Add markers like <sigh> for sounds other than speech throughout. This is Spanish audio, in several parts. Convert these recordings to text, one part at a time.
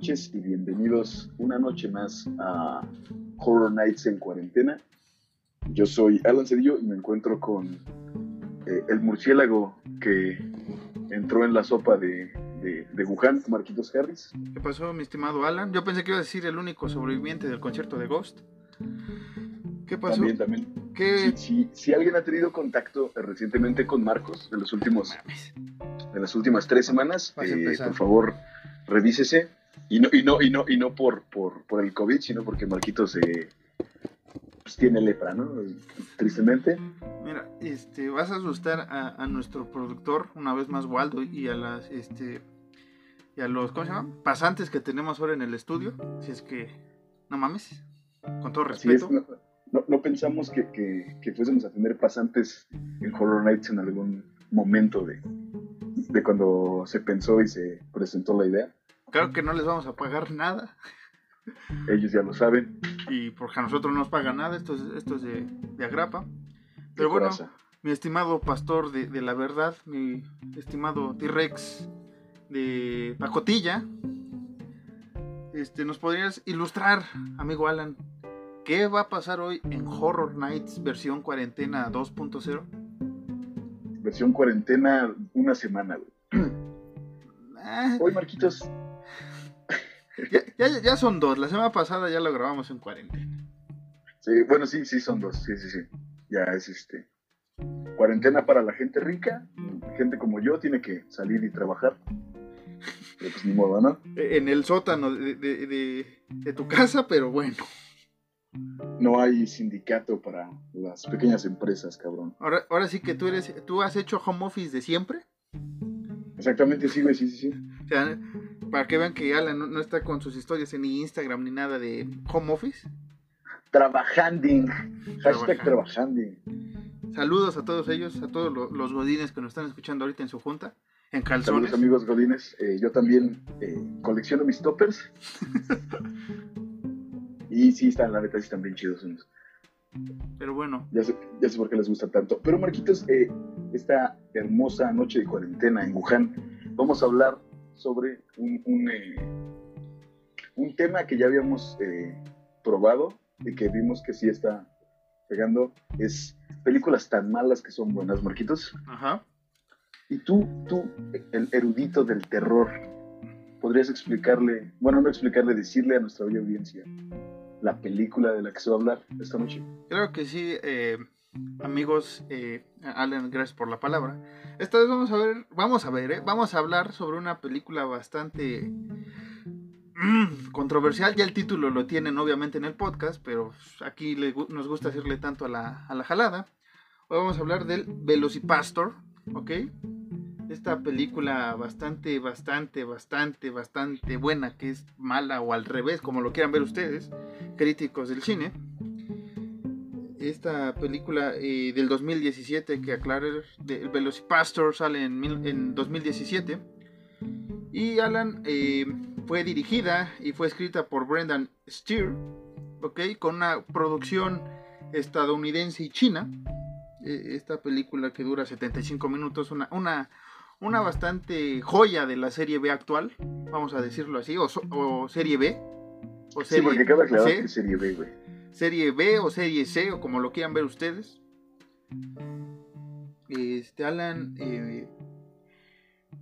Noches y bienvenidos una noche más a Horror Nights en cuarentena. Yo soy Alan Cedillo y me encuentro con eh, el murciélago que entró en la sopa de, de, Wuhan, Marquitos Harris. ¿Qué pasó, mi estimado Alan? Yo pensé que iba a decir el único sobreviviente del concierto de Ghost. ¿Qué pasó? También, también. ¿Qué? Si, alguien ha tenido contacto recientemente con Marcos de los últimos, de las últimas tres semanas, eh, por favor revísese. Y no, y no, y no, y no por, por, por el COVID, sino porque Marquitos eh, pues tiene lepra, ¿no? Tristemente. Mira, este, vas a asustar a, nuestro productor, una vez más Waldo, y a las este y a los ¿cómo se llama? pasantes que tenemos ahora en el estudio. Si es que no mames, con todo respeto. no, no, pensamos que, que, que, fuésemos a tener pasantes en Horror Nights en algún momento de, de cuando se pensó y se presentó la idea. Claro que no les vamos a pagar nada. Ellos ya lo saben. Y porque a nosotros no nos pagan nada, esto es, esto es de, de agrapa. Pero bueno, mi estimado pastor de, de la verdad, mi estimado T-Rex de pacotilla, este, ¿nos podrías ilustrar, amigo Alan, qué va a pasar hoy en Horror Nights versión cuarentena 2.0? Versión cuarentena una semana, <clears throat> ah. Hoy, Marquitos, ya, son dos. La semana pasada ya lo grabamos en cuarentena. Sí, bueno, sí, sí, son dos. Sí, sí, sí. Ya es este. Cuarentena para la gente rica. Gente como yo tiene que salir y trabajar. Pero pues ni modo, ¿no? E, en el sótano de, tu casa, pero bueno. No hay sindicato para las pequeñas empresas, cabrón. Ahora, ahora sí que tú eres, tú has hecho home office de siempre. Exactamente, sí, güey, sí, sí, sí. O sea, para que vean que Alan no, está con sus historias en Instagram ni nada de home office. Trabajando. Hashtag trabajando. Saludos a todos ellos, a todos los, godines que nos están escuchando ahorita en su junta, en calzones. Saludos amigos godines. Eh, yo también eh, colecciono mis toppers. <laughs> y sí, están, la neta, sí están bien chidos unos. Pero bueno. Ya sé, ya sé por qué les gusta tanto. Pero Marquitos, eh, esta hermosa noche de cuarentena en Wuhan, vamos a hablar sobre un, un, eh, un tema que ya habíamos eh, probado y que vimos que sí está pegando. Es películas tan malas que son buenas, Marquitos. Ajá. Y tú, tú, el erudito del terror, podrías explicarle, bueno, no explicarle, decirle a nuestra audiencia la película de la que se va a hablar esta noche. Creo que sí, eh, amigos, eh, Alan, gracias por la palabra. Esta vez vamos a ver, vamos a ver, eh, vamos a hablar sobre una película bastante mm, controversial. Ya el título lo tienen obviamente en el podcast, pero aquí nos gusta decirle tanto a la, a la jalada. Hoy vamos a hablar del Velocipastor, ¿ok? esta película bastante, bastante, bastante, bastante buena, que es mala o al revés, como lo quieran ver ustedes, críticos del cine. Esta película eh, del 2017, que aclarar, el Velocipastor sale en, en 2017. Y Alan eh, fue dirigida y fue escrita por Brendan Steer, ¿ok? Con una producción estadounidense y china. Eh, esta película que dura 75 minutos, una, una, una bastante joya de la serie B actual, vamos a decirlo así, o, serie B. O serie sí, porque cada C, serie B, güey. Serie B o serie C, o como lo quieran ver ustedes. Este, Alan, eh,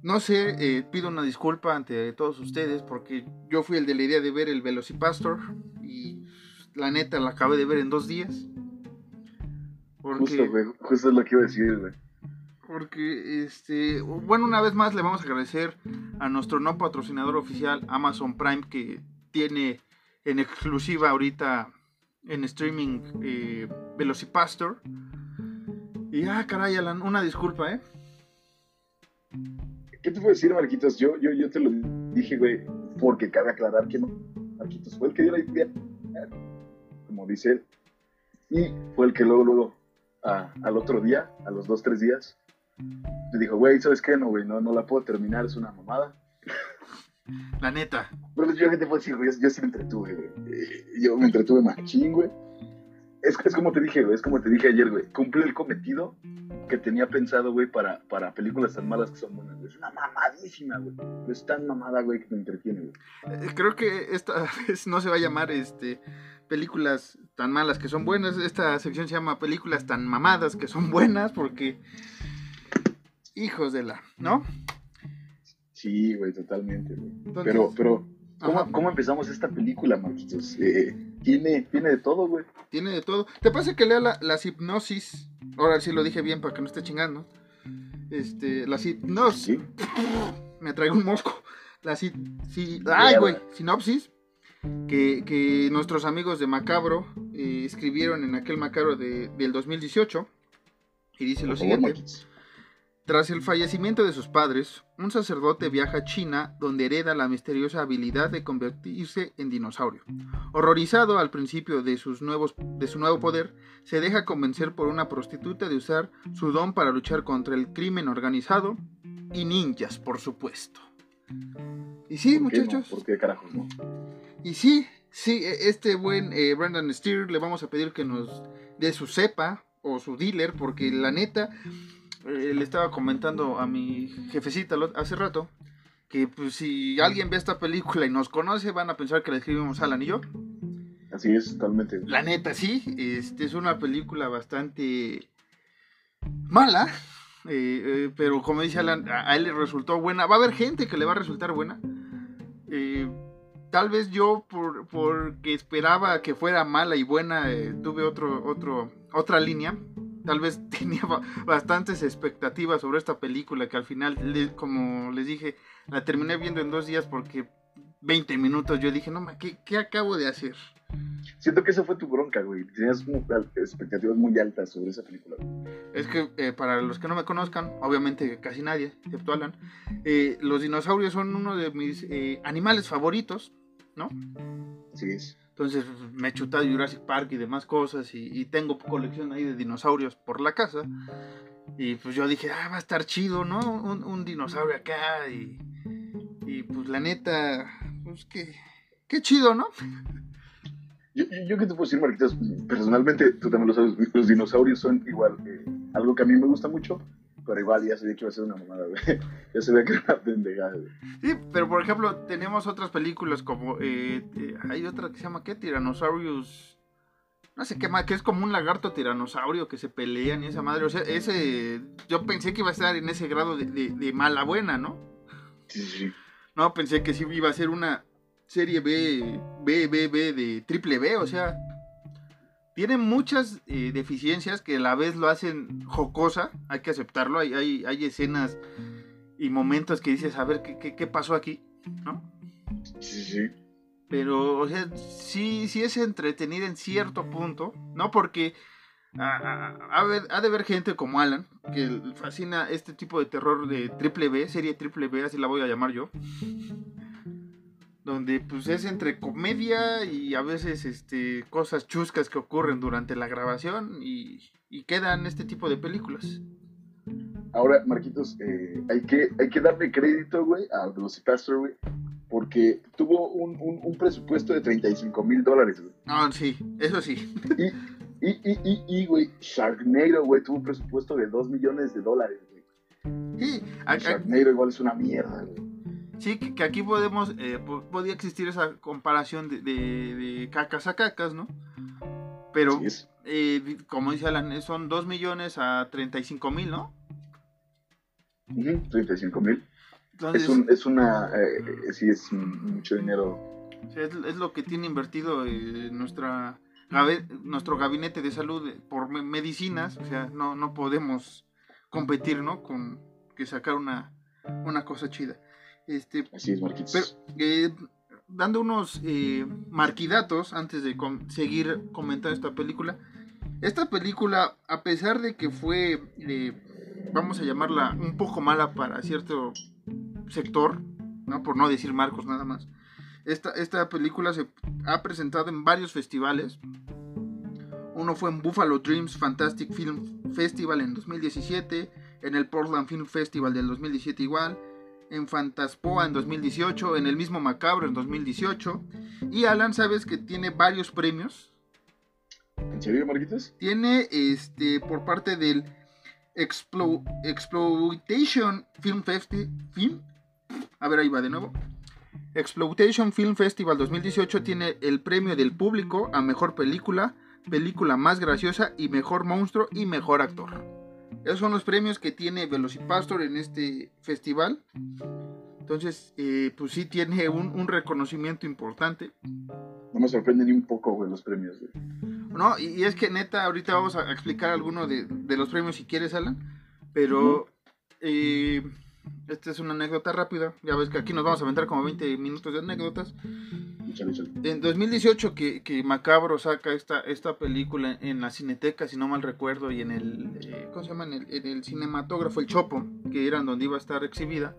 no sé, eh, pido una disculpa ante todos ustedes porque yo fui el de la idea de ver el Velocipastor y la neta la acabé de ver en dos días. Porque, justo, güey, justo es lo que iba a decir, güey. Porque, este, bueno, una vez más le vamos a agradecer a nuestro no patrocinador oficial Amazon Prime que tiene en exclusiva ahorita en streaming eh, Velocipastor. Y ah, caray, Alan, una disculpa, ¿eh? ¿Qué te puedo decir, Marquitos? Yo, yo, yo te lo dije, güey, porque cabe aclarar que no. Marquitos fue el que dio la idea, como dice él, y fue el que luego, luego, al otro día, a los dos, tres días, te dijo, güey, ¿sabes qué? No, güey, no, no la puedo terminar, es una mamada. La neta. Yo que te puedo decir, güey, yo, sí me entretuve, güey. Eh, yo me entretuve machín, güey. Es, es como te dije, güey, es como te dije ayer, güey. Cumple el cometido que tenía pensado, güey, para, para películas tan malas que son buenas, Es una mamadísima, güey. es tan mamada, güey, que me entretiene, güey. Eh, creo que esta <laughs> vez no se va a llamar, este, películas tan malas que son buenas. Esta sección se llama películas tan mamadas que son buenas porque... Hijos de la, ¿no? Sí, güey, totalmente, güey. Pero, pero, ¿cómo, ¿cómo, empezamos esta película, Marquitos? Eh, tiene, tiene de todo, güey. Tiene de todo. ¿Te parece que lea la, las hipnosis? Ahora sí lo dije bien para que no esté chingando. Este, las hipnosis. <laughs> Me traigo un mosco. La si, ay, güey, sinopsis. Que, que, nuestros amigos de Macabro eh, escribieron en aquel Macabro de, del 2018. Y dice lo siguiente. Tras el fallecimiento de sus padres, un sacerdote viaja a China donde hereda la misteriosa habilidad de convertirse en dinosaurio. Horrorizado al principio de, sus nuevos, de su nuevo poder, se deja convencer por una prostituta de usar su don para luchar contra el crimen organizado y ninjas, por supuesto. Y sí, muchachos. ¿Por qué carajos no? Y sí, sí, e, este buen eh, Brandon Steer le vamos a pedir que nos dé su cepa o su dealer, porque la neta eh, le estaba comentando a mi jefecita hace rato que pues si alguien ve esta película y nos conoce van a pensar que la escribimos Alan y yo. Así es, totalmente. La neta, sí, este es una película bastante mala, eh, eh, pero como dice Alan, a, él le resultó buena. Va a haber gente que le va a resultar buena. tal vez yo, por, porque esperaba que fuera mala y buena, tuve otro, otro, otra línea tal vez <laughs> tenía bastantes expectativas sobre esta película que al final, como les dije, la terminé viendo en dos días porque 20 minutos yo dije, no, ¿qué, ¿qué acabo de hacer? Siento que esa fue tu bronca, güey. Tenías expectativas muy altas sobre esa película. Es que eh, para los que no me conozcan, obviamente casi nadie, excepto Alan, eh, los dinosaurios son uno de mis eh, animales favoritos, ¿no? Sí es. Entonces me he chutado Jurassic Park y demás cosas y, tengo colección ahí de dinosaurios por la casa. Y pues yo dije, ah, va a estar chido, ¿no? Un, dinosaurio acá y, y, pues la neta, pues qué, qué chido, ¿no? Yo, yo, que te puedo decir, Marquitas, personalmente, tú también lo sabes, los dinosaurios son igual, eh, algo que a mí me gusta mucho, pero igual ya sabía que iba a ser una mamada, güey. <laughs> Ya sabía que era una pendejada, güey. Sí, pero por ejemplo, tenemos otras películas como. Eh, eh, hay otra que se llama, ¿qué? Tyrannosaurus. No sé qué más, que es como un lagarto tiranosaurio que se pelean y esa madre. O sea, ese. Yo pensé que iba a estar en ese grado de, de mala buena, ¿no? Sí, sí. No, pensé que sí iba a ser una serie B, B, B, B de triple B, o sea tiene muchas eh, deficiencias que a la vez lo hacen jocosa, hay que aceptarlo, hay, hay, hay escenas y momentos que dices, a ver, ¿qué, qué, pasó aquí? ¿No? Sí, sí. Pero, o sea, sí, sí es entretenida en cierto punto, ¿no? Porque ha, de haber gente como Alan, que fascina este tipo de terror de triple B, serie triple B, así la voy a llamar yo donde pues es entre comedia y a veces este cosas chuscas que ocurren durante la grabación y, quedan este tipo de películas. Ahora, Marquitos, eh, hay, que, hay que darle crédito, güey, a Velocipastor, güey, porque tuvo un, presupuesto de 35 mil dólares, güey. Ah, sí, eso sí. Y, y, y, y, y güey, Sharknado, güey, tuvo un presupuesto de 2 millones de dólares, güey. Sí, Sharknado igual es una mierda, güey. Sí, que, aquí podemos, eh, podía existir esa comparación de, de, cacas a cacas, ¿no? Pero, eh, como dice Alan, son 2 millones a 35 mil, ¿no? 35 mil. Es, un, es una, eh, sí, es mucho dinero. es, lo que tiene invertido nuestra nuestro gabinete de salud por medicinas, o sea, no, no podemos competir, ¿no? Con que sacar una, una cosa chida. Este, Así es, Marquitos. Pero, eh, dando unos eh, marquidatos antes de seguir comentando esta película. Esta película, a pesar de que fue, eh, vamos a llamarla, un poco mala para cierto sector, ¿no? por no decir Marcos nada más, esta, esta película se ha presentado en varios festivales. Uno fue en Buffalo Dreams Fantastic Film Festival en 2017, en el Portland Film Festival del 2017 igual, en Fantaspoa en 2018, en el mismo Macabro en 2018. Y Alan, sabes que tiene varios premios. ¿En serio, Marquitos? Tiene este por parte del Exploitation Film Festival. Film. A ver, ahí va de nuevo. Exploitation Film Festival 2018 tiene el premio del público a mejor película, película más graciosa y mejor monstruo y mejor actor. Esos son los premios que tiene Velocipastor en este festival. Entonces, eh, pues sí tiene un, reconocimiento importante. No me sorprende ni un poco, güey, los premios, No, y, es que neta, ahorita vamos a explicar algunos de, los premios si quieres, Alan. Pero eh, esta es una anécdota rápida. Ya ves que aquí nos vamos a aventar como 20 minutos de anécdotas. En 2018 que, que, Macabro saca esta, esta película en la Cineteca, si no mal recuerdo, y en el, eh, ¿cómo se llama? En el, cinematógrafo El Chopo, que era donde iba a estar exhibida,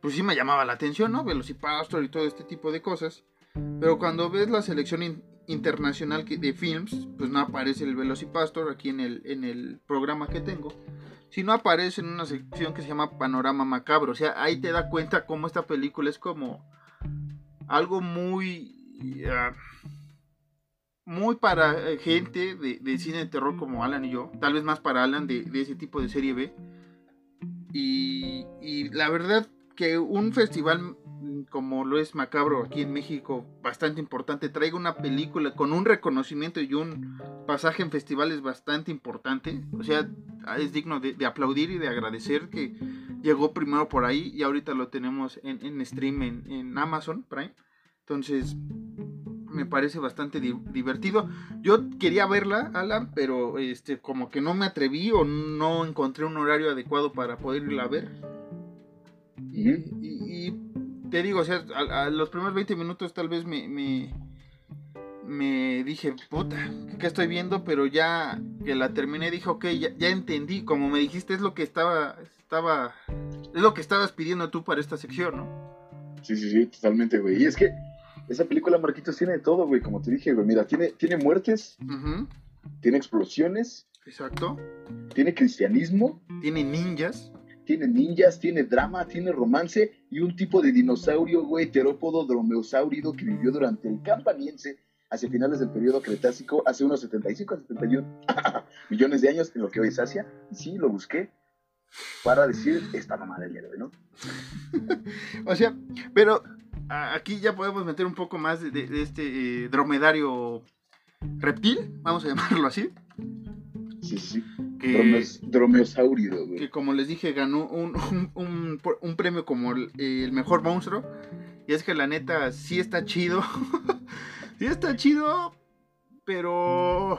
pues sí me llamaba la atención, ¿no? Velocipastor y todo este tipo de cosas. Pero cuando ves la selección internacional de films, pues no aparece el Velocipastor aquí en el, en el programa que tengo, sino aparece en una sección que se llama Panorama Macabro. O sea, ahí te da cuenta cómo esta película es como algo muy muy para eh, gente de, cine de terror como Alan y yo, tal vez más para Alan de, ese tipo de serie B. Y, y, la verdad que un festival como lo es Macabro aquí en México, bastante importante, traiga una película con un reconocimiento y un pasaje en festivales bastante importante. O sea, es digno de, aplaudir y de agradecer que llegó primero por ahí y ahorita lo tenemos en, en stream en, en Amazon Prime. Entonces, me parece bastante divertido. Yo quería verla, Alan, pero este como que no me atreví o no encontré un horario adecuado para poder irla a ver. Y, te digo, o sea, a, los primeros 20 minutos tal vez me, me, dije, puta, ¿qué estoy viendo? Pero ya que la terminé dije, ok, ya, ya entendí. Como me dijiste, es lo que estaba, estaba, es lo que estabas pidiendo tú para esta sección, ¿no? Sí, sí, sí, totalmente, güey. Y es que esa película, Marquitos, tiene de todo, güey, como te dije, güey. Mira, tiene, tiene muertes, tiene explosiones. Exacto. Tiene cristianismo. Tiene ninjas. Tiene ninjas, tiene drama, tiene romance y un tipo de dinosaurio, güey, terópodo dromeosáurido que vivió durante el campaniense hacia finales del periodo Cretácico, hace unos 75 a 71 millones de años en lo que hoy es Asia. Y sí, lo busqué para decir esta mamá del héroe, ¿no? <laughs> o sea, pero aquí ya podemos meter un poco más de, este eh, dromedario reptil, vamos a llamarlo así. Sí, sí. Que, dromeosáurido, Que como les dije, ganó un, un, premio como el, mejor monstruo. Y es que la neta sí está chido. <laughs> sí está chido, pero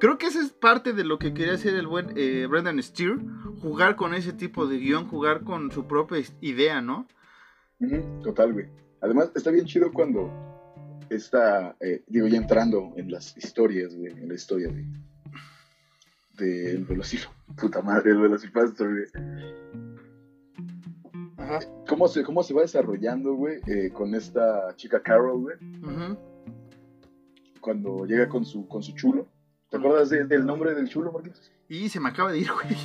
creo que esa es parte de lo que quería hacer el buen eh, Brendan Steer. Jugar con ese tipo de guion, jugar con su propia idea, ¿no? total, güey. Además, está bien chido cuando está, eh, digo, ya entrando en las historias, güey, en la historia del velocipastor, puta madre, el velocipastor, güey. Ajá. ¿Cómo se, ¿Cómo se va desarrollando, güey, eh, con esta chica Carol, güey? Cuando llega con su, con su chulo. ¿Te acuerdas del nombre del chulo, Marquitos? Y se me acaba de ir, güey.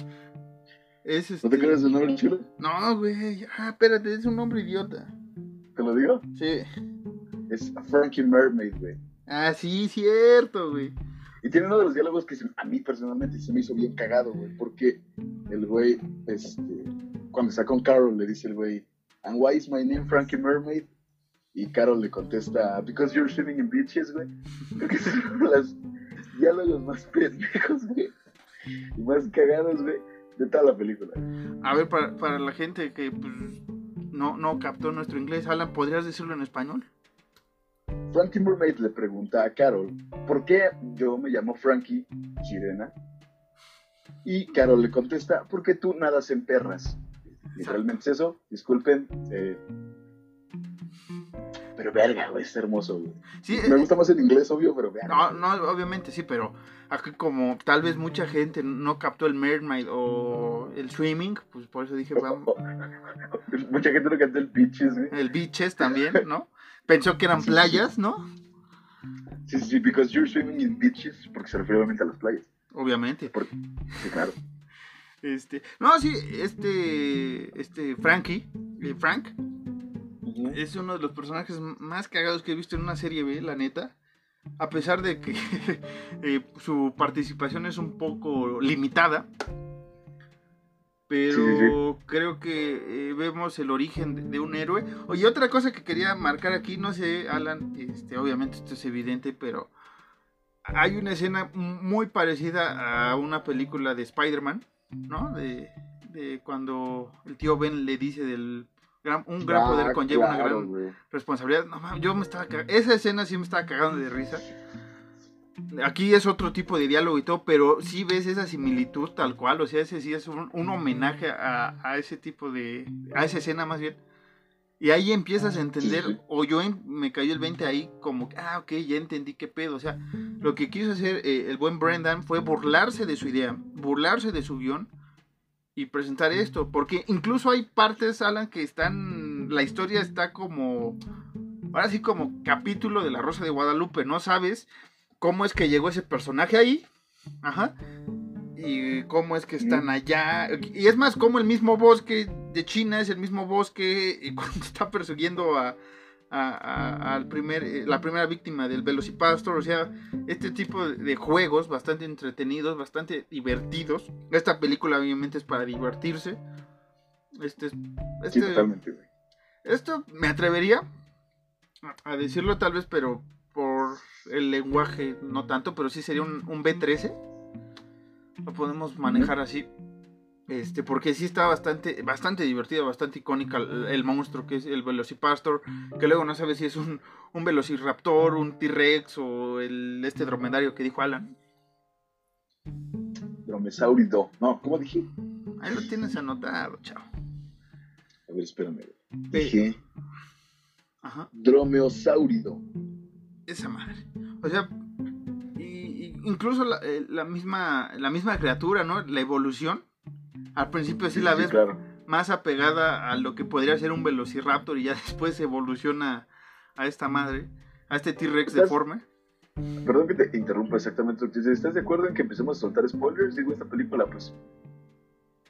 Es ¿No te este acuerdas del nombre del chulo? No, güey. Ah, espérate, es un nombre idiota. ¿Te lo digo? Sí. Es Frankie Mermaid, güey. Ah, sí, cierto, güey. Y tiene uno de los diálogos que a mí personalmente se me hizo bien cagado, güey. Porque el güey, este, cuando está con Carol, le dice el güey, ¿And why is my name Frankie Mermaid? Y Carol le contesta, Because you're swimming in beaches, güey. <laughs> Porque son los diálogos más pendejos, güey. Y más cagados, güey, de toda la película. A ver, para, para la gente que, pues no, no captó nuestro inglés. Alan, ¿podrías decirlo en español? Frankie Mermaid le pregunta a Carol, ¿por qué yo me llamo Frankie Sirena? Y Carol le contesta, porque tú nadas en perras. Literalmente es eso, disculpen. eh, pero verga, güey, es hermoso, güey. Sí, Me eh, gusta más el inglés, obvio, pero verga. No, no, obviamente sí, pero aquí como tal vez mucha gente no captó el mermaid o el swimming, pues por eso dije, <laughs> vamos, Mucha gente no canta el Beaches, güey. el beaches también, ¿no? Pensó que eran Sí, sí. playas, ¿no? Sí, sí, because you're swimming in beaches, porque se refiere obviamente a las playas. Obviamente. Porque, sí, claro. Este, no, sí, este, este Frankie, eh, Frank, es uno de los personajes más cagados que he visto en una serie B, la neta. A pesar de que <laughs> eh, su participación es un poco limitada. Pero Sí, creo que eh, vemos el origen de, de un héroe. Oye, otra cosa que quería marcar aquí, no sé, Alan, este, obviamente esto es evidente, pero hay una escena muy parecida a una película de Spider-Man, ¿no? De, de cuando el tío Ben le dice del gran, un gran Ah, poder conlleva una gran responsabilidad. No, mames, yo me estaba cag- Esa escena sí me estaba cagando de risa. Aquí es otro tipo de diálogo y todo, pero sí ves esa similitud tal cual. O sea, ese sí es un, un homenaje a, a ese tipo de. a esa escena más bien. Y ahí empiezas a entender, Sí, sí. o yo en- me cayó el 20 ahí, como, ah, ok, ya entendí qué pedo. O sea, lo que quiso hacer eh, el buen Brendan fue burlarse de su idea, burlarse de su guion y presentar esto. Porque incluso hay partes, Alan, que están. La historia está como. Ahora sí, como capítulo de La Rosa de Guadalupe. No sabes cómo es que llegó ese personaje ahí. Ajá. Y cómo es que están allá. Y es más, como el mismo bosque de China es el mismo bosque y <laughs> cuando está persiguiendo a, a- a- al primer, eh, la primera víctima del Velocipastor. O sea, este tipo de- juegos bastante entretenidos, bastante divertidos. Esta película obviamente es para divertirse. Este, es- Sí, este- totalmente, esto me atrevería a- decirlo tal vez, pero el lenguaje no tanto, pero sí sería un, un B13. Lo podemos manejar así. Este, porque sí está bastante, bastante divertido, bastante icónica el, el monstruo que es el Velocipastor, que luego no sabes si es un, un Velociraptor, un T-Rex o el este dromedario que dijo Alan. Dromesaurido. No, ¿cómo dije? Ahí lo tienes anotado, chao. A ver, espérame. Dije Ajá. Dromeosaurido. Esa madre. O sea, y, y incluso la, eh, la misma la misma criatura, ¿no? La evolución. Al principio sí la ves claro. más apegada a lo que podría ser un Velociraptor y ya <laughs> después evoluciona a esta madre, a este T-Rex deforme. Perdón que te interrumpa exactamente lo que dices. ¿Estás de acuerdo en que empecemos a soltar spoilers? Digo, esta película, pues,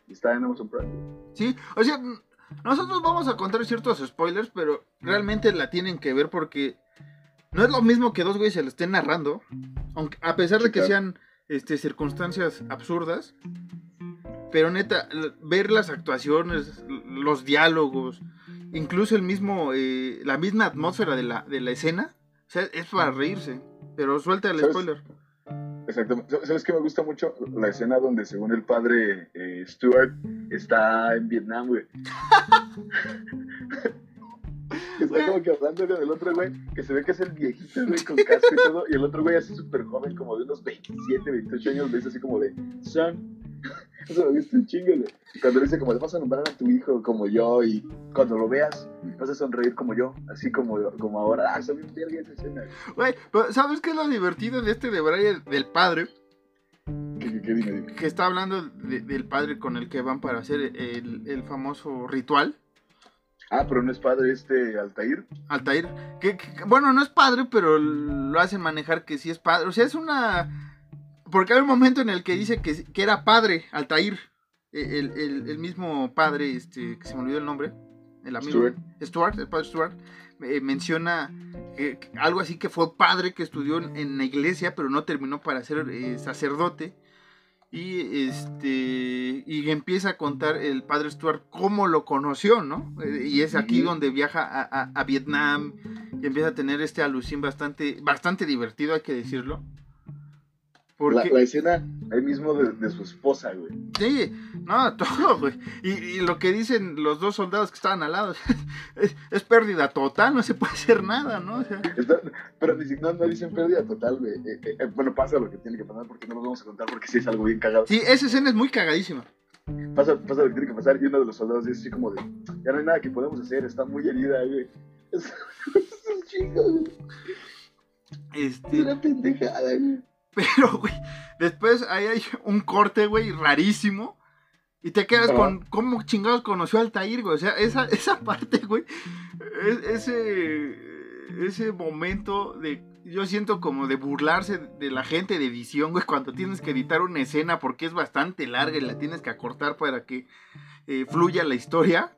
está en Amazon Prime. Sí, o sea, nosotros vamos a contar ciertos spoilers, pero realmente la tienen que ver porque no es lo mismo que dos güeyes se lo estén narrando, aunque a pesar de que sean este, circunstancias absurdas, pero neta, ver las actuaciones, los diálogos, incluso el mismo, eh, la misma atmósfera de la, de la escena, o sea, es para reírse, pero suelta el ¿Sabes? spoiler. Exactamente. ¿Sabes qué me gusta mucho? La escena donde, según el padre eh, Stuart, está en Vietnam, güey. <laughs> <laughs> está como que hablando del otro güey, que se ve que es el viejito, güey, con casco y todo, y el otro güey así súper joven, como de unos 27, 28 años, le dice así como de, son. Eso me gusta un chingo, güey. Cuando le dice como, le vas a nombrar a tu hijo como yo, y cuando lo veas, vas a sonreír como yo, así como, como ahora. Ah, verga esa escena. güey. Pero ¿sabes qué es lo divertido de este de Brian, del padre? ¿Qué, qué, qué? Dime, dime. que está hablando de- del padre con el que van para hacer el, el famoso ritual, Ah, pero no es padre este Altair. Altair, que, que- bueno, no es padre, pero lo hacen manejar que sí es padre, o sea, es una... Porque hay un momento en el que dice que, que era padre, Altair, el, el- el mismo padre, este, que se me olvidó el nombre, el amigo Stuart. Stuart, el padre Stuart, eh, menciona algo así que fue padre que estudió en, en la iglesia, pero no terminó para ser eh, sacerdote. Y este y empieza a contar el padre Stuart cómo lo conoció, ¿no? Eh, Y es aquí donde viaja a, a- a Vietnam y empieza a tener este alucín bastante, bastante divertido, hay que decirlo. Porque... La, escena ahí mismo de, su esposa, güey. Sí, no, <laughs> todo, güey. Y, lo que dicen los dos soldados que estaban al lado, <laughs> es, pérdida total, no se puede hacer nada, ¿no? pero no, no, dicen pérdida total, güey. Eh, eh, eh, bueno, pasa lo que tiene que pasar porque no lo vamos a contar porque sí es algo bien cagado. Sí, esa escena es muy cagadísima. Pasa, pasa lo que tiene que pasar y uno de los soldados dice así como de, ya no hay nada que podemos hacer, está muy herida, güey. <laughs> Es, un chingo, güey. Este... Una pendejada, güey. Pero, <laughs> güey, después ahí hay un corte, güey, rarísimo. Y te quedas con cómo chingados conoció al Tair, güey. O sea, esa, esa parte, güey. ese, ese momento de. Yo siento como de burlarse de la gente de edición, güey, cuando tienes que editar una escena porque es bastante larga y la tienes que acortar para que eh, fluya la historia.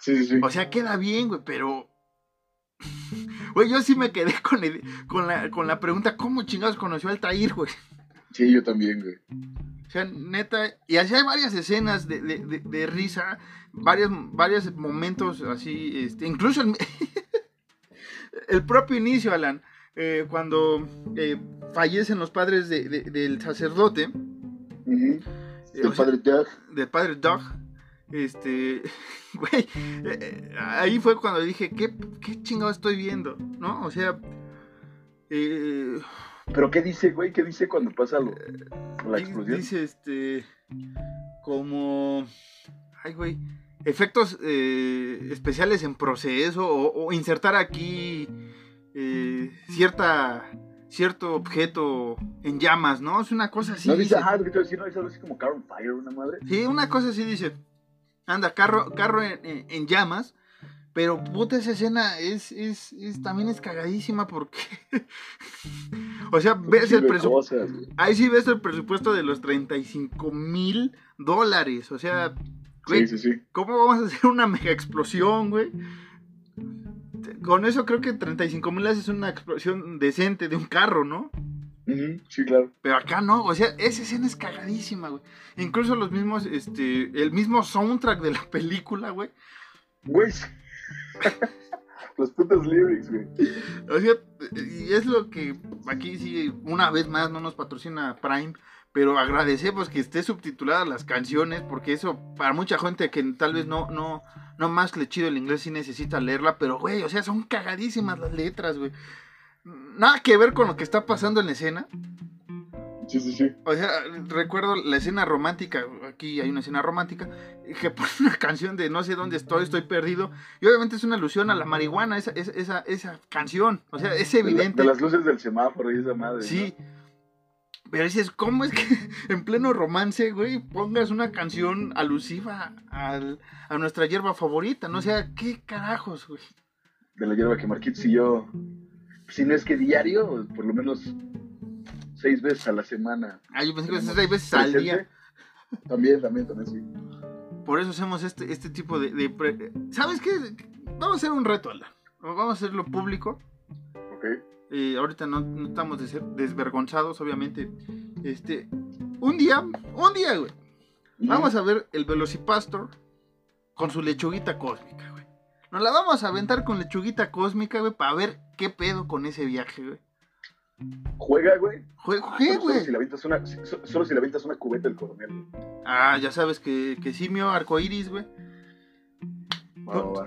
Sí, sí, sí. O sea, queda bien, güey, pero Güey, yo sí me quedé con, con, la, con la pregunta, ¿cómo chingados conoció al Tair, güey? Sí, yo también, güey. O sea, neta, y así hay varias escenas de, de, de, risa, varios, varios momentos así, este, incluso el, <laughs> el propio inicio, Alan, eh, cuando eh, fallecen los padres del sacerdote. Uh Del padre Doug. Del padre Doug este, <laughs> güey, eh, ahí fue cuando dije, ¿qué, qué chingado estoy viendo? ¿No? O sea, eh, ¿Pero qué dice, güey? ¿Qué dice cuando pasa lo, la explosión? Dice, este, como, ay, güey, efectos eh, especiales en proceso o, insertar aquí cierta cierto objeto en llamas, ¿no? Es una cosa así. No dice, ajá, que te decir, no, es algo así como Car Fire, una madre. Sí, una cosa así dice. Anda, carro, carro en, llamas. Pero puta, esa escena es, es, es, también es cagadísima porque. <laughs> o sea, ves el presupuesto. Ahí sí ves el presupuesto de los 35 mil dólares. O sea, güey, sí, sí, ¿cómo vamos a hacer una mega explosión, güey? Con eso creo que 35 mil es una explosión decente de un carro, ¿no? Sí, claro. Pero acá no, o sea, esa escena es cagadísima, güey. Incluso los mismos, este, el mismo soundtrack de la película, güey. Güey. <laughs> los putos lyrics, güey. O sea, y es lo que aquí sí, una vez más, no nos patrocina Prime, pero agradecemos que esté subtitulada las canciones, porque eso, para mucha gente que tal vez no, no, no más le chido el inglés, sí necesita leerla, pero güey, o sea, son cagadísimas las letras, güey nada que ver con lo que está pasando en la escena. Sí, sí, sí. O sea, recuerdo la escena romántica, aquí hay una escena romántica, que <laughs> pone una canción de no sé dónde estoy, estoy perdido, y obviamente es una alusión a la marihuana, esa, esa, esa canción, o sea, es evidente. De, las luces del semáforo y esa madre. Sí. Pero dices, ¿cómo es que <laughs> en pleno romance, güey, pongas una canción alusiva al, a nuestra hierba favorita? No o sea, ¿qué carajos, güey? De la hierba que Marquitos y yo si no es que diario, por lo menos seis veces a la semana. Ah, yo pensé que seis veces al día. También, también, también, sí. Por eso hacemos este, este tipo de, ¿Sabes qué? Vamos a hacer un reto, Alan. Vamos a hacerlo público. Ok. Eh, ahorita no, no, estamos desvergonzados, obviamente. Este, un día, un día, güey. Vamos a ver el Velocipastor con su lechuguita cósmica, güey. Nos la vamos a aventar con lechuguita cósmica, güey, para ver qué pedo con ese viaje, güey. Juega, güey. Juega, güey. Solo si le aventas una, solo si le aventas una cubeta del coronel. Ah, ya sabes que, que simio arcoiris, güey.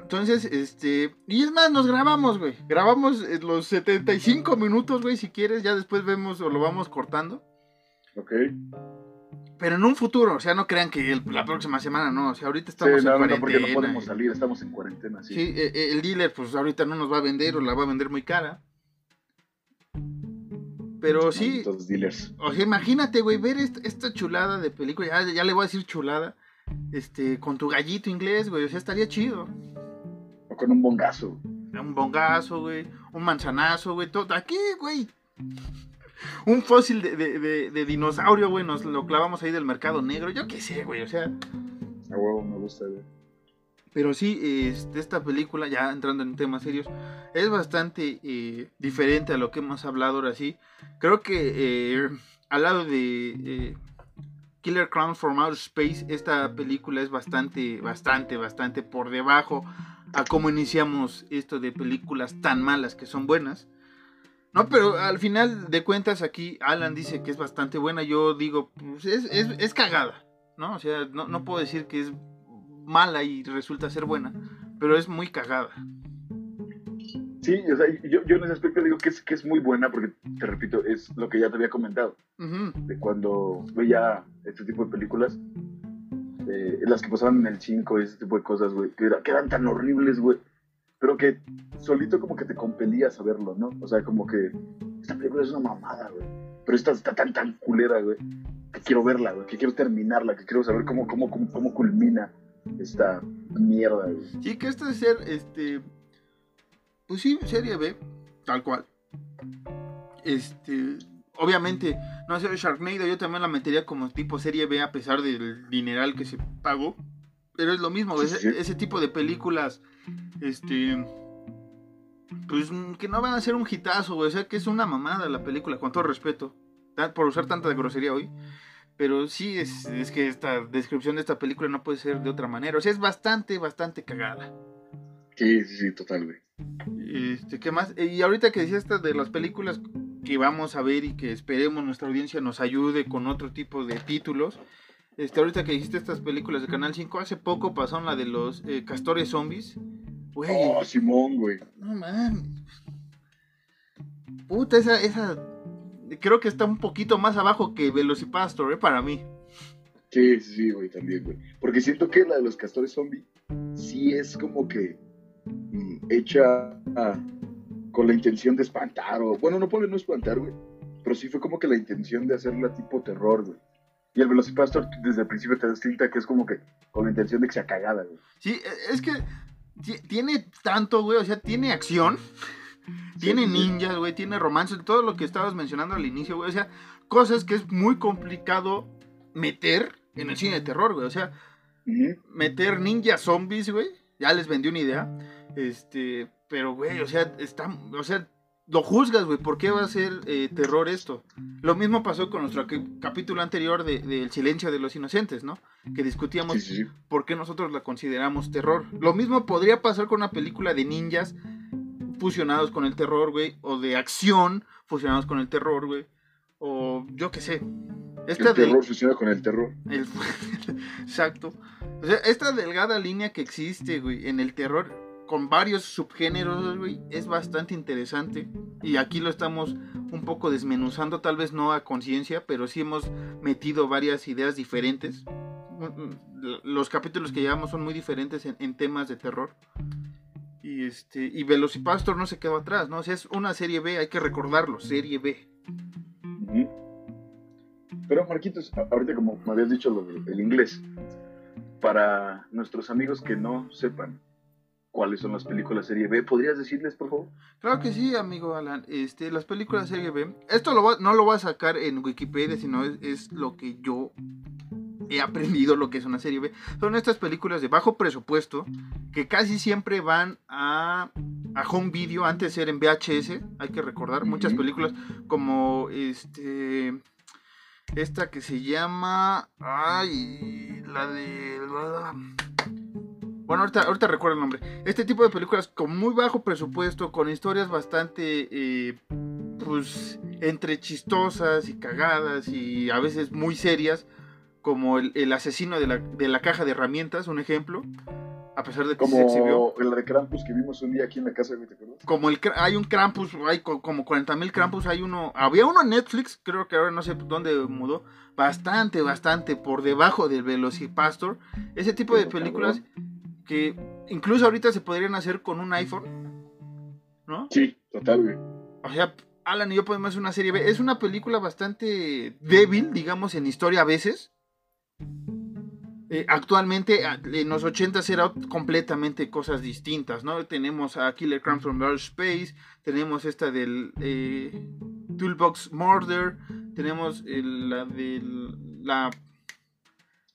Entonces, este. Y es más, nos grabamos, güey. Grabamos los 75 minutos, güey, si quieres. Ya después vemos o lo vamos cortando. Ok. Pero en un futuro, o sea, no crean que la próxima semana, no. O sea, ahorita estamos sí, en cuarentena. No, porque no podemos salir, estamos en cuarentena, sí. Sí, eh, eh, el dealer, pues ahorita no nos va a vender o la va a vender muy cara. Pero sí. dealers. O sea, imagínate, güey, ver esta, chulada de película. Ya, ya, le voy a decir chulada. Este, con tu gallito inglés, güey. O sea, estaría chido. O con un bongazo. Un bongazo, güey. Un manzanazo, güey. Todo. Aquí, güey <laughs> un fósil de, dinosaurio, güey, nos lo clavamos ahí del mercado negro. Yo qué sé, güey, o sea. A huevo, me gusta, güey. Pero sí, este, esta película, ya entrando en temas serios, es bastante eh, diferente a lo que hemos hablado ahora sí. Creo que eh, al lado de eh, Killer Clowns from Outer Space, esta película es bastante, bastante, bastante por debajo a cómo iniciamos esto de películas tan malas que son buenas. No, pero al final de cuentas aquí Alan dice que es bastante buena. Yo digo, pues es, es, es cagada, ¿no? O sea, no, no puedo decir que es mala y resulta ser buena, pero es muy cagada. Sí, o sea, yo, yo en ese aspecto digo que es, que es muy buena porque, te repito, es lo que ya te había comentado. De cuando veía este tipo de películas, eh, las que pasaban en el 5 y ese tipo de cosas, güey, que, era- que eran tan horribles, güey, pero que solito como que te compelías a verlo, ¿no? O sea, como que esta película es una mamada, güey, pero esta está tan, tan culera, güey, que quiero verla, güey, que quiero terminarla, que quiero saber cómo, cómo, cómo, cómo culmina esta mierda, güey. Sí, que esto de ser, este, pues sí, serie B, tal cual. Este, obviamente, no sé, Sharknado yo también la metería como tipo serie B a pesar del dineral que se pagó. Pero es lo mismo, güey, Sí, ese, sí. ese tipo de películas, este, pues mm, que no van a ser un hitazo, güey, o sea que es una mamada la película, con todo respeto, por usar tanta grosería hoy. Pero sí, es, es que esta descripción de esta película no puede ser de otra manera. O sea, es bastante, bastante cagada. Sí, sí, sí, total, güey. Este, ¿qué más? Y ahorita que decía esta de las películas que vamos a ver y que esperemos nuestra audiencia nos ayude con otro tipo de títulos. Este, ahorita que dijiste estas películas de Canal 5, hace poco pasaron la de los eh, castores zombies. Güey, Oh, Simón, güey. no mames. Puta, esa, esa. Creo que está un poquito más abajo que Velocipastor, ¿eh? Para mí. Sí, sí, güey, también, güey. Porque siento que la de los castores zombie sí es como que mm, hecha ah, con la intención de espantar, o bueno, no puede no espantar, güey, pero sí fue como que la intención de hacerla tipo terror, güey. Y el Velocipastor desde el principio te das tinta que es como que con la intención de que sea cagada, güey. Sí, e- es que tiene tanto, güey. O sea, tiene acción. Tiene Sí, ninjas, güey, tiene romance, todo lo que estabas mencionando al inicio, güey. O sea, cosas que es muy complicado meter en el cine de terror, güey. O sea, meter ninjas zombies, güey. Ya les vendí una idea. Este, pero, güey, o sea, está, o sea, lo juzgas, güey. ¿Por qué va a ser eh, terror esto? Lo mismo pasó con nuestro cap- capítulo anterior de, de El silencio de los inocentes, ¿no? Que discutíamos Sí, por qué nosotros la consideramos terror. Lo mismo podría pasar con una película de ninjas fusionados con el terror, güey, o de acción fusionados con el terror, güey, o yo qué sé. Esta El del- terror fusiona con el terror. el- <laughs> exacto. O sea, esta delgada línea que existe, güey, en el terror con varios subgéneros, güey, es bastante interesante. Y aquí lo estamos un poco desmenuzando, tal vez no a conciencia, pero sí hemos metido varias ideas diferentes. Los capítulos que llevamos son muy diferentes en, temas de terror. Y este y Velocipastor no se quedó atrás, ¿no? O sea, es una serie B, hay que recordarlo, serie B. Pero Marquitos, ahorita como me habías dicho lo del inglés, para nuestros amigos que no sepan cuáles son las películas serie B, ¿podrías decirles, por favor? Claro que sí, amigo Alan. Este, las películas serie B. Esto lo voy- no lo voy a sacar en Wikipedia, sino es, es lo que yo he aprendido lo que es una serie B. Son estas películas de bajo presupuesto que casi siempre van a, a home video. Antes era en VHS, hay que recordar. Muchas películas como este. Esta que se llama. Ay, la de. Bueno, ahorita, ahorita recuerdo el nombre. Este tipo de películas con muy bajo presupuesto, con historias bastante, eh, pues, entre chistosas y cagadas y a veces muy serias, como el, el asesino de la, de la caja de herramientas, un ejemplo, a pesar de que se exhibió. Como la de Krampus que vimos un día aquí en la casa, ¿te acuerdas? Como el, hay un Krampus, hay co- como 40 mil Krampus, hay uno, había uno en Netflix, creo que ahora no sé dónde mudó, bastante, bastante por debajo del Velocipastor. Ese tipo de películas que incluso ahorita se podrían hacer con un iPhone, ¿no? Sí, total, güey. O sea, Alan y yo podemos hacer una serie B. Es una película bastante débil, digamos, en historia a veces. Eh, actualmente, en los 80 era completamente cosas distintas, ¿no? Tenemos a Killer Clowns from Outer Space, tenemos esta del eh, Toolbox Murder, tenemos el- la del la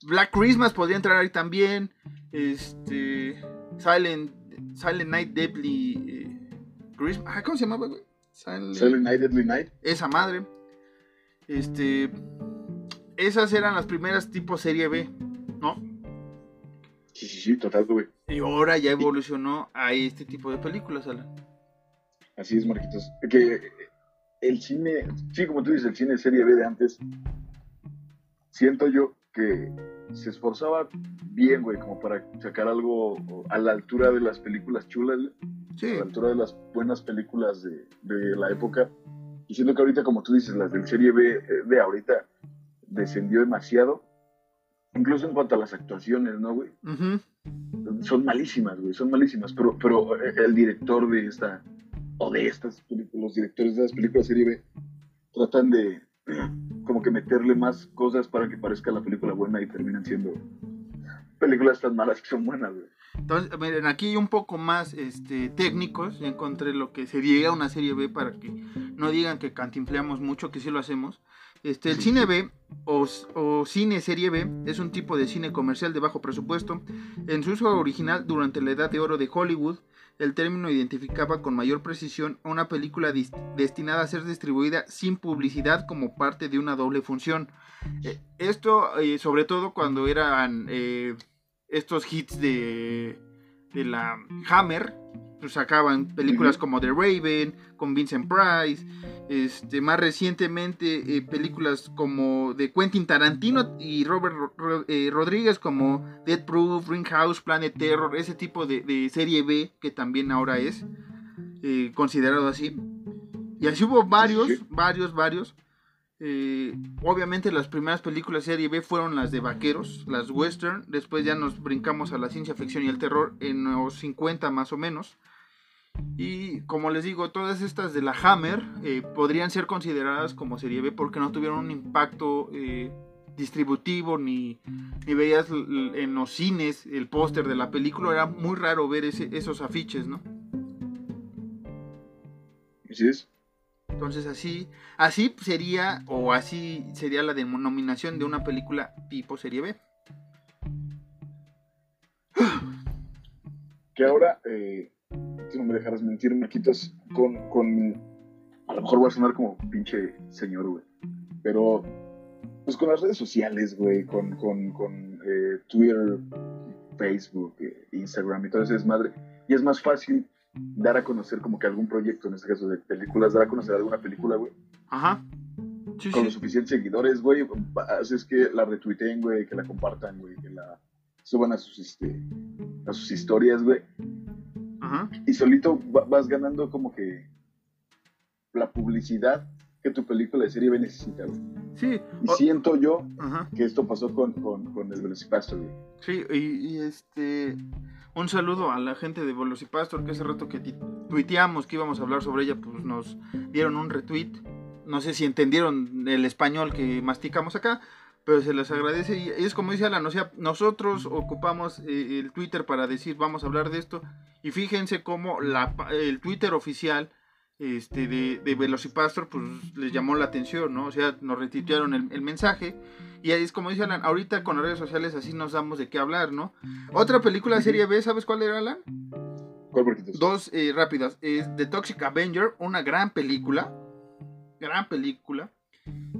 Black Christmas podría entrar ahí también, este Silent Silent Night Deadly eh, Christmas, ah, ¿cómo se llamaba, güey? Silent- Silent Night, Deadly Night. esa madre. Este. Esas eran las primeras tipo serie B, ¿no? Sí, sí, sí, total, güey. Y ahora ya evolucionó a este tipo de películas, Alan. Así es, Marquitos. Que, el cine, sí, como tú dices, el cine serie B de antes, siento yo que se esforzaba bien, güey, como para sacar algo a la altura de las películas chulas, a la altura de las buenas películas de, de la época. Y siento que ahorita, como tú dices, las del serie B eh, de ahorita descendió demasiado. Incluso en cuanto a las actuaciones, ¿no, güey? Son malísimas, güey, son malísimas. Pero, pero eh, el director de esta, o de estas películas, los directores de las películas serie B, tratan de <clears throat> como que meterle más cosas para que parezca la película buena y terminan siendo películas tan malas que son buenas, güey. Entonces, miren, aquí un poco más este, técnicos, ya encontré lo que sería una serie B para que no digan que cantinfleamos mucho, que sí lo hacemos. Este, el cine B o, o, cine serie B es un tipo de cine comercial de bajo presupuesto. En su uso original durante la edad de oro de Hollywood, el término identificaba con mayor precisión una película destinada a ser distribuida sin publicidad como parte de una doble función. Eh, esto eh, sobre todo cuando eran eh, estos hits de la Hammer, pues sacaban películas como The Raven, con Vincent Price, este, más recientemente eh, películas como de Quentin Tarantino y Robert eh, Rodríguez como Dead Proof, Ringhouse, Planet Terror, ese tipo de, serie B que también ahora es eh, considerado así. Y así hubo varios, varios, varios. obviamente las primeras películas serie B fueron las de vaqueros, las western, después ya nos brincamos a la ciencia ficción y el terror en los 50 más o menos. Y como les digo, todas estas de la Hammer eh, podrían ser consideradas como serie B porque no tuvieron un impacto eh, distributivo ni, ni, veías en los cines el póster de la película. Era muy raro ver esos afiches, ¿no? Así es. Entonces así, así sería, o así sería la denominación de una película tipo serie B. Que ahora eh, no me dejarás mentir, Marquitos, con, con, a lo mejor voy a sonar como pinche señor, güey, pero pues con las redes sociales, güey, con, con, con eh, Twitter, Facebook, eh, Instagram y todo ese desmadre, y es más fácil dar a conocer como que algún proyecto, en este caso de películas, dar a conocer alguna película, güey. Ajá. con los suficientes seguidores, güey, haces que la retuiteen, güey, que la compartan, güey, que la suban a sus, este, a sus historias, güey. Y solito vas ganando como que la publicidad que tu película de serie B necesita, Sí. Y siento yo que esto pasó con, el Velocipastor, Sí, y, este. Un saludo a la gente de Velocipastor, que hace rato que tuiteamos que íbamos a hablar sobre ella, pues nos dieron un retweet. No sé si entendieron el español que masticamos acá, pero se les agradece y es como dice Alan, o sea, nosotros ocupamos eh, el Twitter para decir vamos a hablar de esto y fíjense cómo la, el Twitter oficial este, de, de Velocipastor pues les llamó la atención, ¿no? O sea, nos retuitearon el, mensaje y ahí es como dice Alan, ahorita con las redes sociales así nos damos de qué hablar, ¿no? Otra película de serie B, ¿sabes cuál era Alan? ¿Cuál Dos eh, rápidas, es The Toxic Avenger, una gran película, gran película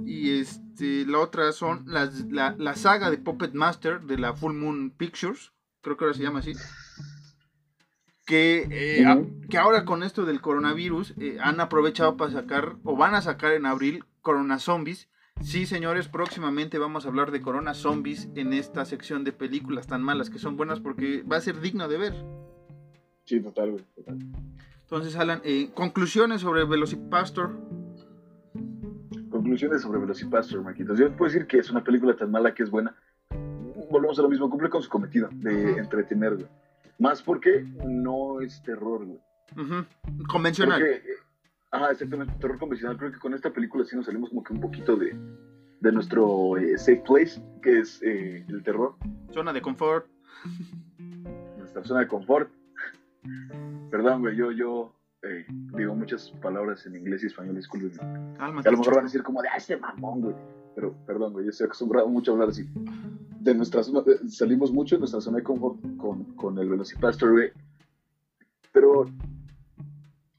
y este, la otra son las, la, saga de Puppet Master de la Full Moon Pictures, creo que ahora se llama así. Que, eh, que ahora con esto del coronavirus eh, han aprovechado para sacar, o van a sacar en abril, Corona Zombies. Sí, señores, próximamente vamos a hablar de Corona Zombies en esta sección de películas tan malas que son buenas porque va a ser digno de ver. Sí, total, Entonces, Alan, eh, conclusiones sobre Velocipastor conclusiones sobre Velocipastor, Marquitos. Yo puedo decir que es una película tan mala que es buena. Volvemos a lo mismo, cumple con su cometido de entretener, Más porque no es terror, güey. Convencional. ajá, exactamente, terror convencional. Creo que con esta película sí nos salimos como que un poquito de, de nuestro eh, safe place, que es eh, el terror. Zona de confort. Nuestra zona de confort. <laughs> Perdón, güey, yo, yo eh, digo muchas palabras en inglés y español, disculpen. a lo mejor van a decir como de, ah, este mamón, güey. Pero, perdón, güey, yo estoy acostumbrado mucho a hablar así. De nuestra zona, salimos mucho de nuestra zona de confort con, con el Velocipastor, güey. Pero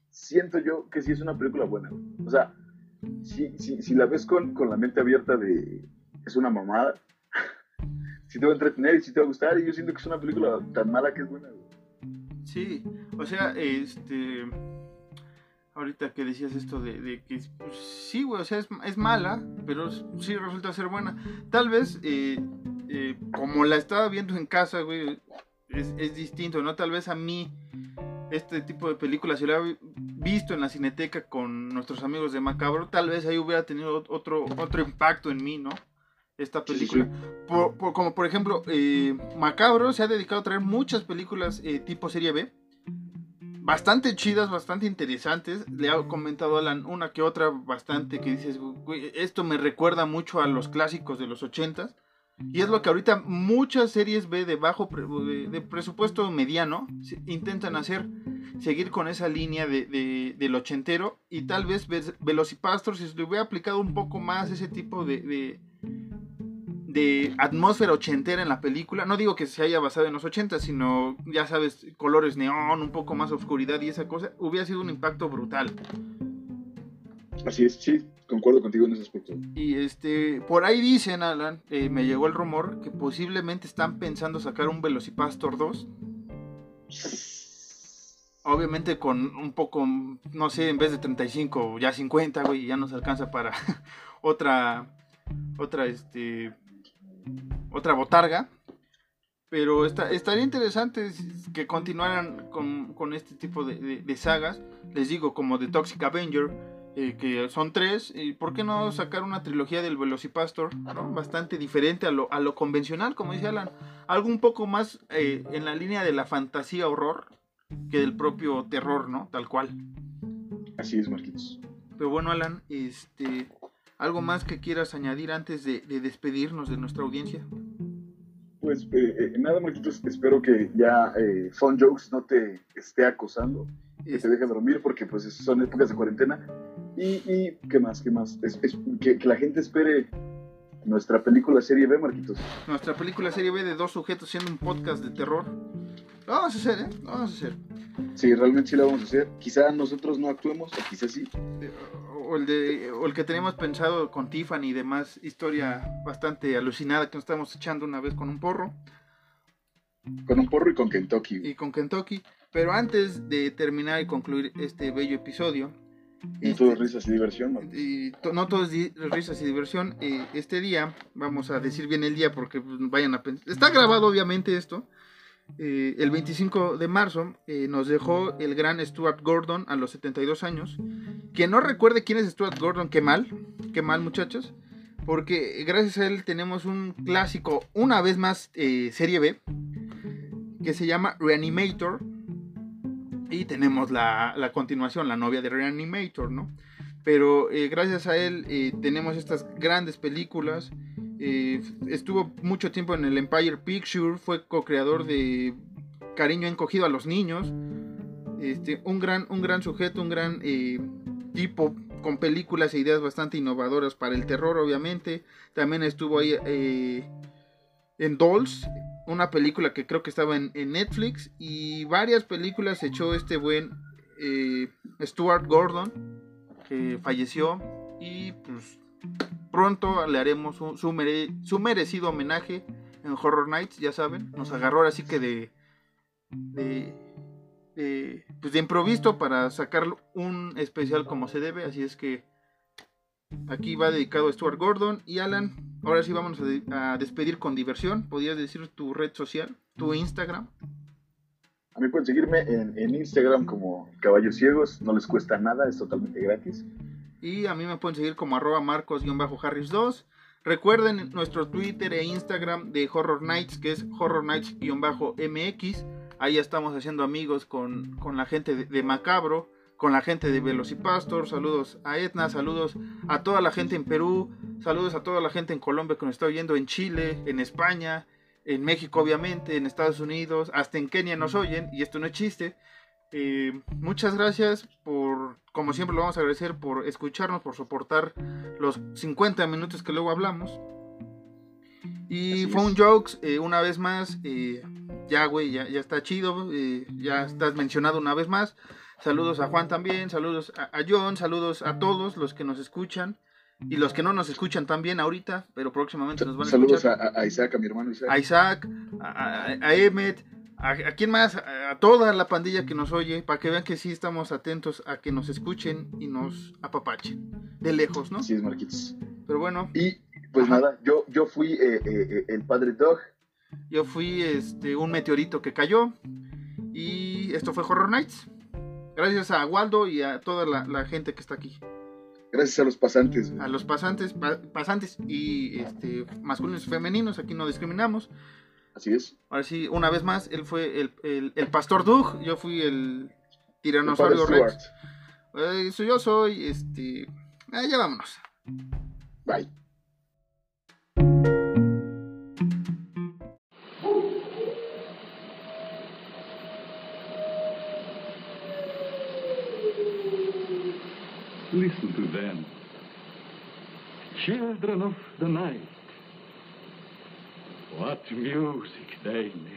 siento yo que sí es una película buena, O sea, si, si, si la ves con, con la mente abierta de, es una mamada, <laughs> si te va a entretener y si te va a gustar, y yo siento que es una película tan mala que es buena, güey. Sí, o sea, este ahorita que decías esto de, que pues, sí, güey, o sea, es, mala, pero sí resulta ser buena. Tal vez, eh, eh, como la estaba viendo en casa, güey, es, distinto, ¿no? Tal vez a mí este tipo de películas, si lo había visto en la cineteca con nuestros amigos de Macabro, tal vez ahí hubiera tenido otro, otro impacto en mí, ¿no? Esta película. como por ejemplo, eh, Macabro se ha dedicado a traer muchas películas tipo serie B bastante chidas, bastante interesantes. Le ha comentado Alan una que otra bastante que dices, esto me recuerda mucho a los clásicos de los ochentas. Y es lo que ahorita muchas series B de bajo de, presupuesto mediano intentan hacer, seguir con esa línea de, del ochentero y tal vez Velocipastor si se le hubiera aplicado un poco más ese tipo de, de atmósfera ochentera en la película. No digo que se haya basado en los ochentas, sino, ya sabes, colores neón, un poco más oscuridad y esa cosa, hubiera sido un impacto brutal. Así es, sí, concuerdo contigo en ese aspecto. Y este, por ahí dicen, Alan, eh, me llegó el rumor que posiblemente están pensando sacar un Velocipastor 2. Obviamente con un poco, no sé, en vez de 35, ya 50, güey, ya nos alcanza para <laughs> otra, otra, este, otra botarga. Pero estaría interesante que continuaran con, este tipo de, sagas. Les digo, como The Toxic Avenger, eh, que son tres. ¿Y por qué no sacar una trilogía del Velocipastor? Bastante diferente a lo, a lo convencional, como dice Alan. Algo un poco más eh, en la línea de la fantasía horror que del propio terror, ¿no? Tal cual. Así es, Marquitos. Pero bueno, Alan, este, ¿Algo más que quieras añadir antes de, despedirnos de nuestra audiencia? Pues eh, eh, nada, Marquitos, espero que ya eh, Fun Jokes no te esté acosando, que te deje dormir porque pues son épocas de cuarentena. Y, y ¿qué más? ¿Qué más? Es, que, la gente espere nuestra película serie B, Marquitos. Nuestra película serie B de dos sujetos siendo un podcast de terror. Lo vamos a hacer, ¿eh? Lo vamos a hacer. Sí, realmente sí lo vamos a hacer. Quizá nosotros no actuemos, o quizá sí o el, de, o el que teníamos pensado con Tiffany y demás, historia bastante alucinada que nos estamos echando una vez con un porro. Con un porro y con Kentucky. Y con Kentucky. Pero antes de terminar y concluir este bello episodio. Y todo este, risas y diversión. ¿no? Y no todo es risas y diversión. Eh, este día, vamos a decir bien el día porque pues, vayan a pensar. Está grabado obviamente esto. Eh, el 25 de marzo eh, nos dejó el gran Stuart Gordon a los 72 años. Quien no recuerde quién es Stuart Gordon, qué mal, qué mal muchachos. Porque gracias a él tenemos un clásico, una vez más, eh, serie B, que se llama Reanimator. Y tenemos la, la continuación, la novia de Reanimator, ¿no? Pero gracias a él tenemos estas grandes películas eh, estuvo mucho tiempo en el Empire Picture, fue co-creador de Cariño encogido a los niños. Este, un, gran, un gran sujeto, un gran eh, tipo con películas e ideas bastante innovadoras para el terror, obviamente. También estuvo ahí eh, en Dolls, una película que creo que estaba en, en Netflix. Y varias películas echó este buen Stuart Gordon, que falleció. Y pues Pronto le haremos su, merecido homenaje en Horror Nights, ya saben. Nos agarró así que de, de, pues de improviso para sacar un especial como se debe. Así es que aquí va dedicado a Stuart Gordon y Alan. Ahora sí vamos a, despedir con diversión. ¿Podrías decir tu red social, tu Instagram? A mí pueden seguirme en Instagram como Caballos Ciegos. No les cuesta nada, es totalmente gratis. Y a mí me pueden seguir como arroba marcos-harris2. Recuerden nuestro Twitter e Instagram de Horror Nights, que es Horror Nights-mx. Ahí estamos haciendo amigos con, la gente de, Macabro, con la gente de Velocipastor. Saludos a Etna, saludos a toda la gente en Perú, saludos a toda la gente en Colombia que nos está oyendo, en Chile, en España, en México obviamente, en Estados Unidos, hasta en Kenia nos oyen, y esto no es chiste. Eh, muchas gracias por, como siempre lo vamos a agradecer por escucharnos, por soportar los 50 minutos que luego hablamos. Y Phone Jokes, eh, una vez más, eh, ya güey, ya, ya, está chido, ya estás mencionado una vez más. Saludos a Juan también, saludos a, John, saludos a todos los que nos escuchan. Y los que no nos escuchan también ahorita, pero próximamente nos van a escuchar. Saludos a, Isaac, a mi hermano Isaac. A Isaac, a, a Emmet, a, quién más, a, toda la pandilla que nos oye, para que vean que sí estamos atentos a que nos escuchen y nos apapachen de lejos, ¿no? Sí, es, Marquitos. Pero bueno. Y pues nada, yo, yo fui eh, eh, eh, el padre Dog. Yo fui este, un meteorito que cayó. Y esto fue Horror Nights. Gracias a Waldo y a toda la, gente que está aquí. Gracias a los pasantes. A los pasantes, pasantes y este, masculinos y femeninos, aquí no discriminamos. Así es. Ahora sí, una vez más, él fue el, el, pastor Doug, yo fui el tiranosaurio Rex. Eh, yo soy, este... Eh, ya vámonos. Bye. Listen to them. Children of the night. What music they make.